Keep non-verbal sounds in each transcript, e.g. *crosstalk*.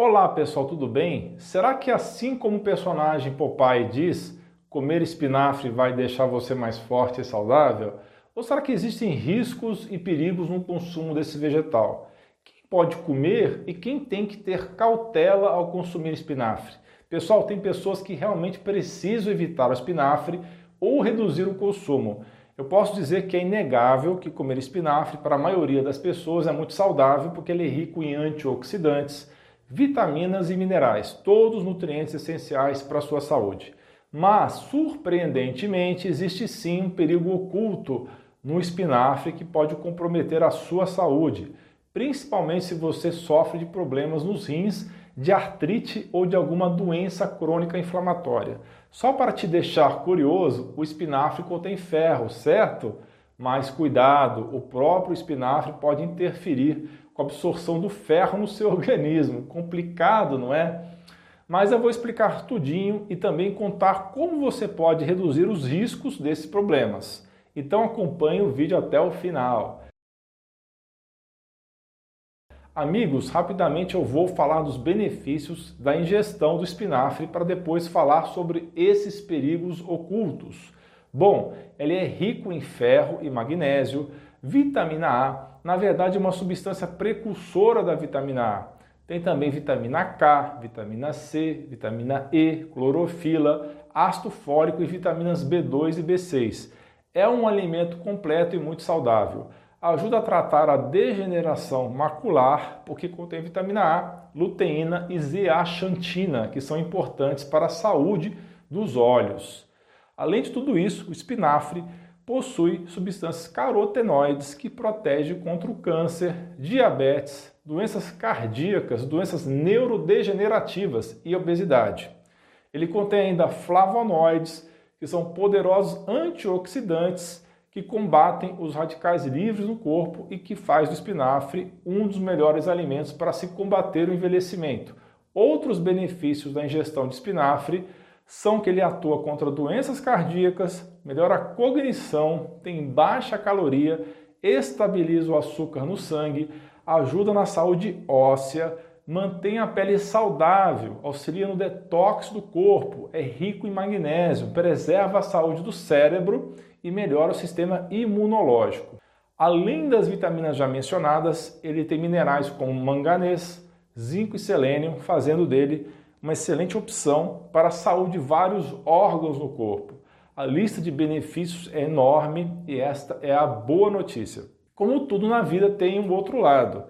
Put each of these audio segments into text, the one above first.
Olá pessoal, tudo bem? Será que assim como o personagem Popeye diz, comer espinafre vai deixar você mais forte e saudável? Ou será que existem riscos e perigos no consumo desse vegetal? Quem pode comer e quem tem que ter cautela ao consumir espinafre? Pessoal, tem pessoas que realmente precisam evitar o espinafre ou reduzir o consumo. Eu posso dizer que é inegável que comer espinafre para a maioria das pessoas é muito saudável porque ele é rico em antioxidantes, vitaminas e minerais, todos nutrientes essenciais para a sua saúde. Mas, surpreendentemente, existe sim um perigo oculto no espinafre que pode comprometer a sua saúde, principalmente se você sofre de problemas nos rins, de artrite ou de alguma doença crônica inflamatória. Só para te deixar curioso, o espinafre contém ferro, certo? Mas cuidado, o próprio espinafre pode interferir com a absorção do ferro no seu *laughs* organismo. Complicado, não é? Mas eu vou explicar tudinho e também contar como você pode reduzir os riscos desses problemas. Então acompanhe o vídeo até o final. Amigos, rapidamente eu vou falar dos benefícios da ingestão do espinafre para depois falar sobre esses perigos ocultos. Bom, ele é rico em ferro e magnésio, vitamina A, na verdade uma substância precursora da vitamina A. Tem também vitamina K, vitamina C, vitamina E, clorofila, ácido fólico e vitaminas B2 e B6. É um alimento completo e muito saudável. Ajuda a tratar a degeneração macular, porque contém vitamina A, luteína e zeaxantina, que são importantes para a saúde dos olhos. Além de tudo isso, o espinafre possui substâncias carotenoides que protegem contra o câncer, diabetes, doenças cardíacas, doenças neurodegenerativas e obesidade. Ele contém ainda flavonoides, que são poderosos antioxidantes que combatem os radicais livres no corpo e que faz do espinafre um dos melhores alimentos para se combater o envelhecimento. Outros benefícios da ingestão de espinafre são que ele atua contra doenças cardíacas, melhora a cognição, tem baixa caloria, estabiliza o açúcar no sangue, ajuda na saúde óssea, mantém a pele saudável, auxilia no detox do corpo, é rico em magnésio, preserva a saúde do cérebro e melhora o sistema imunológico. Além das vitaminas já mencionadas, ele tem minerais como manganês, zinco e selênio, fazendo dele uma excelente opção para a saúde de vários órgãos no corpo. A lista de benefícios é enorme e esta é a boa notícia. Como tudo na vida tem um outro lado.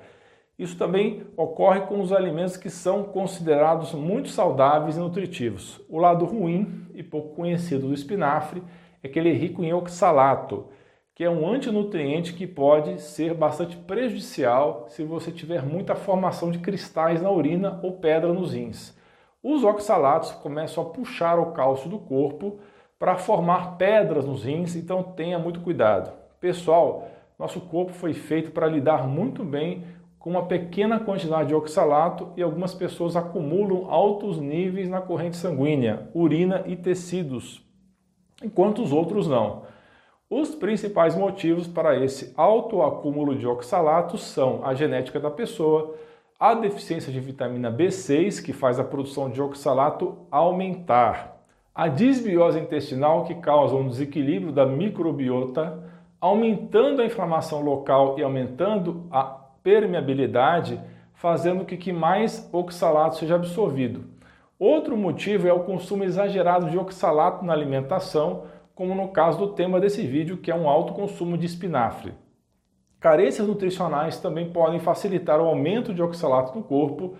Isso também ocorre com os alimentos que são considerados muito saudáveis e nutritivos. O lado ruim e pouco conhecido do espinafre é que ele é rico em oxalato, que é um antinutriente que pode ser bastante prejudicial se você tiver muita formação de cristais na urina ou pedra nos rins. Os oxalatos começam a puxar o cálcio do corpo para formar pedras nos rins, então tenha muito cuidado. Pessoal, nosso corpo foi feito para lidar muito bem com uma pequena quantidade de oxalato e algumas pessoas acumulam altos níveis na corrente sanguínea, urina e tecidos, enquanto os outros não. Os principais motivos para esse alto acúmulo de oxalatos são a genética da pessoa, a deficiência de vitamina B6, que faz a produção de oxalato aumentar, a disbiose intestinal, que causa um desequilíbrio da microbiota, aumentando a inflamação local e aumentando a permeabilidade, fazendo com que mais oxalato seja absorvido. Outro motivo é o consumo exagerado de oxalato na alimentação, como no caso do tema desse vídeo, que é um alto consumo de espinafre. Carências nutricionais também podem facilitar o aumento de oxalato no corpo,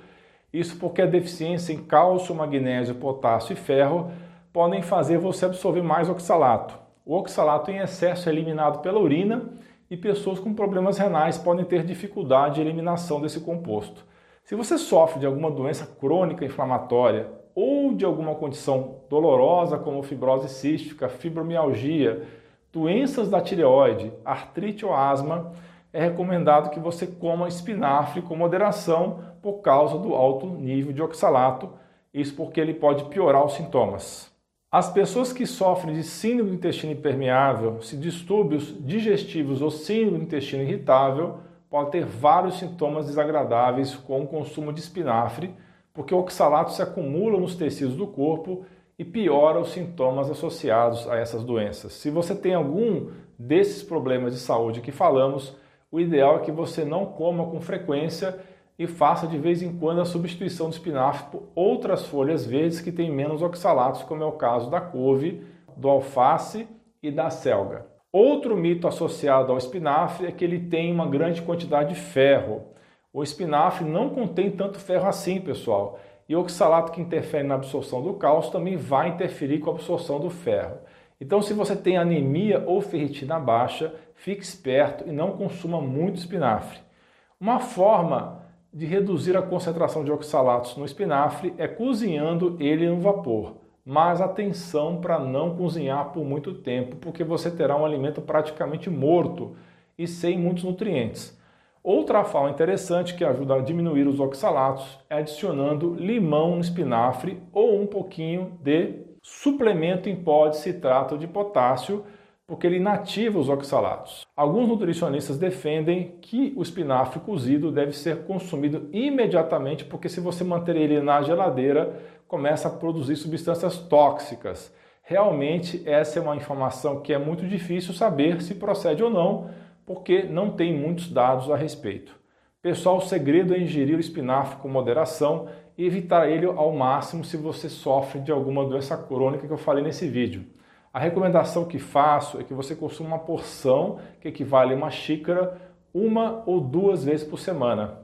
isso porque a deficiência em cálcio, magnésio, potássio e ferro podem fazer você absorver mais oxalato. O oxalato em excesso é eliminado pela urina e pessoas com problemas renais podem ter dificuldade de eliminação desse composto. Se você sofre de alguma doença crônica inflamatória ou de alguma condição dolorosa como fibrose cística, fibromialgia, doenças da tireoide, artrite ou asma, é recomendado que você coma espinafre com moderação por causa do alto nível de oxalato, isso porque ele pode piorar os sintomas. As pessoas que sofrem de síndrome do intestino impermeável, se distúrbios digestivos ou síndrome do intestino irritável, podem ter vários sintomas desagradáveis com o consumo de espinafre, porque o oxalato se acumula nos tecidos do corpo e piora os sintomas associados a essas doenças. Se você tem algum desses problemas de saúde que falamos, o ideal é que você não coma com frequência e faça de vez em quando a substituição do espinafre por outras folhas verdes que têm menos oxalatos, como é o caso da couve, do alface e da selga. Outro mito associado ao espinafre é que ele tem uma grande quantidade de ferro. O espinafre não contém tanto ferro assim, pessoal. E o oxalato que interfere na absorção do cálcio também vai interferir com a absorção do ferro. Então, se você tem anemia ou ferritina baixa, fique esperto e não consuma muito espinafre. Uma forma de reduzir a concentração de oxalatos no espinafre é cozinhando ele no vapor. Mas atenção para não cozinhar por muito tempo, porque você terá um alimento praticamente morto e sem muitos nutrientes. Outra forma interessante que ajuda a diminuir os oxalatos é adicionando limão no espinafre ou um pouquinho de suplemento em pó de citrato de potássio porque ele inativa os oxalatos. Alguns nutricionistas defendem que o espinafre cozido deve ser consumido imediatamente, porque se você manter ele na geladeira, começa a produzir substâncias tóxicas. Realmente, essa é uma informação que é muito difícil saber se procede ou não, porque não tem muitos dados a respeito. Pessoal, o segredo é ingerir o espinafre com moderação e evitar ele ao máximo se você sofre de alguma doença crônica que eu falei nesse vídeo. A recomendação que faço é que você consuma uma porção que equivale a uma xícara uma ou duas vezes por semana.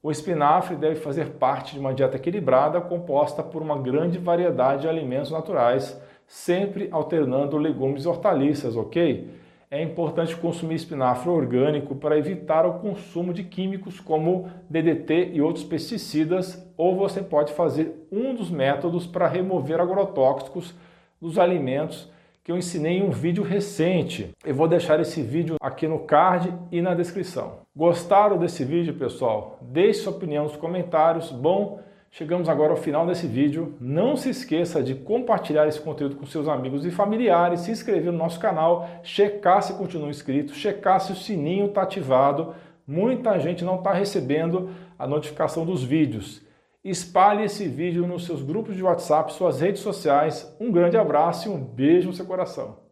O espinafre deve fazer parte de uma dieta equilibrada composta por uma grande variedade de alimentos naturais, sempre alternando legumes e hortaliças, ok? É importante consumir espinafre orgânico para evitar o consumo de químicos como DDT e outros pesticidas, ou você pode fazer um dos métodos para remover agrotóxicos dos alimentos que eu ensinei em um vídeo recente. Eu vou deixar esse vídeo aqui no card e na descrição. Gostaram desse vídeo, pessoal? Deixe sua opinião nos comentários. Bom, chegamos agora ao final desse vídeo. Não se esqueça de compartilhar esse conteúdo com seus amigos e familiares, se inscrever no nosso canal, checar se continua inscrito, checar se o sininho está ativado. Muita gente não está recebendo a notificação dos vídeos. Espalhe esse vídeo nos seus grupos de WhatsApp, suas redes sociais. Um grande abraço e um beijo no seu coração.